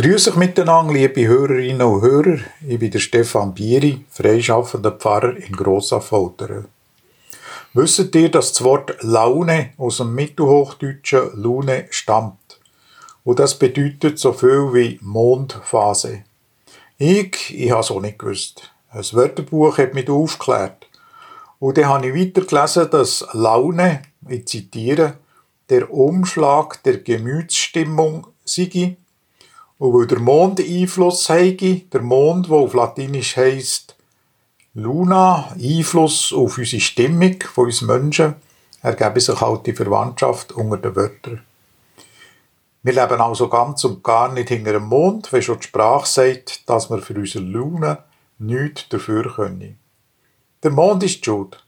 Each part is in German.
Grüß euch miteinander, liebe Hörerinnen und Hörer. Ich bin der Stefan Bieri, freischaffender Pfarrer in Grossaffoltern. Wisst ihr, dass das Wort Laune aus dem mittelhochdeutschen Lune stammt? Und das bedeutet so viel wie Mondphase. Ich, ich habe es auch nicht gewusst. Ein Wörterbuch hat mich aufgeklärt. Und dann habe ich weitergelesen, dass Laune, ich zitiere, der Umschlag der Gemütsstimmung sei und weil der Mond Einfluss habe, der Mond, der auf Latinisch heisst Luna, Einfluss auf unsere Stimmung von uns Menschen, ergebe sich halt die Verwandtschaft unter den Wörtern. Wir leben also ganz und gar nicht hinter dem Mond, wie schon die Sprache sagt, dass wir für unsere Luna nichts dafür können. Der Mond ist die Schuld.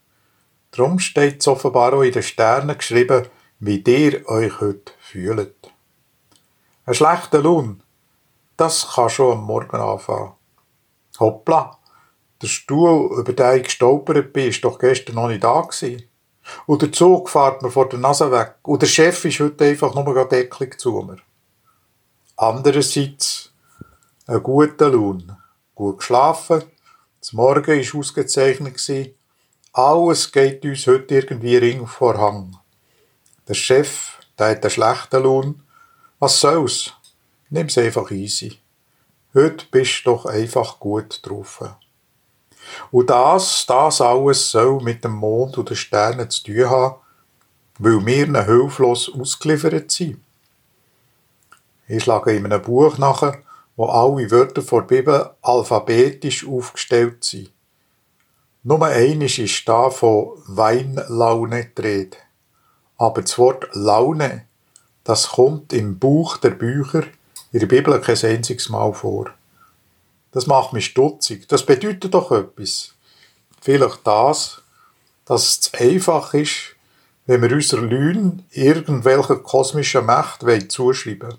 Darum steht es offenbar auch in den Sternen geschrieben, wie ihr euch heute fühlt. Ein schlechter Lohn, das kann schon am Morgen anfangen. Hoppla, der Stuhl, über den ich gestolpert bin, ist doch gestern noch nicht da gewesen. Und der Zug fährt mir vor der Nase weg. Und der Chef ist heute einfach nur gerade decklich zu mir. Andererseits, ein guter Lohn. Gut geschlafen, das Morgen war ausgezeichnet. Alles geht uns heute irgendwie ring vor. Der Chef, der hat einen schlechten Lohn. Was soll's? Nimm's einfach easy. Heute bist du doch einfach gut drauf. Und das, das alles soll mit dem Mond und den Sternen zu tun haben, weil wir ihnen hilflos ausgeliefert sind. Ich schlage in einem Buch nach, wo alle Wörter der Bibel alphabetisch aufgestellt sind. Nur eines ist da von Weinlaune die Rede. Aber das Wort Laune, das kommt im Buch der Bücher in der Bibel kein einziges Mal vor. Das macht mich stutzig. Das bedeutet doch etwas. Vielleicht das, dass es zu einfach ist, wenn wir unserer Lügen irgendwelche kosmischen Mächte zuschreiben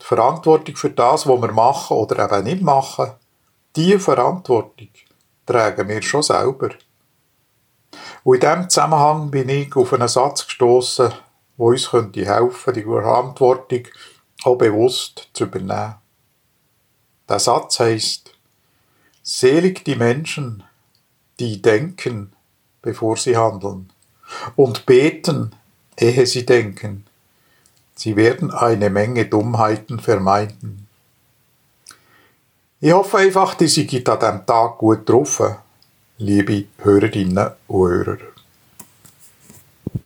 Die Verantwortung für das, was wir machen oder eben nicht machen, diese Verantwortung tragen wir schon selber. Und in diesem Zusammenhang bin ich auf einen Satz gestoßen, der uns könnte helfen, die Verantwortung auch bewusst zu übernehmen. Der Satz heißt, selig die Menschen, die denken, bevor sie handeln, und beten, ehe sie denken. Sie werden eine Menge Dummheiten vermeiden. Ich hoffe einfach, die sind an diesem Tag gut drauf, liebe Hörerinnen und Hörer.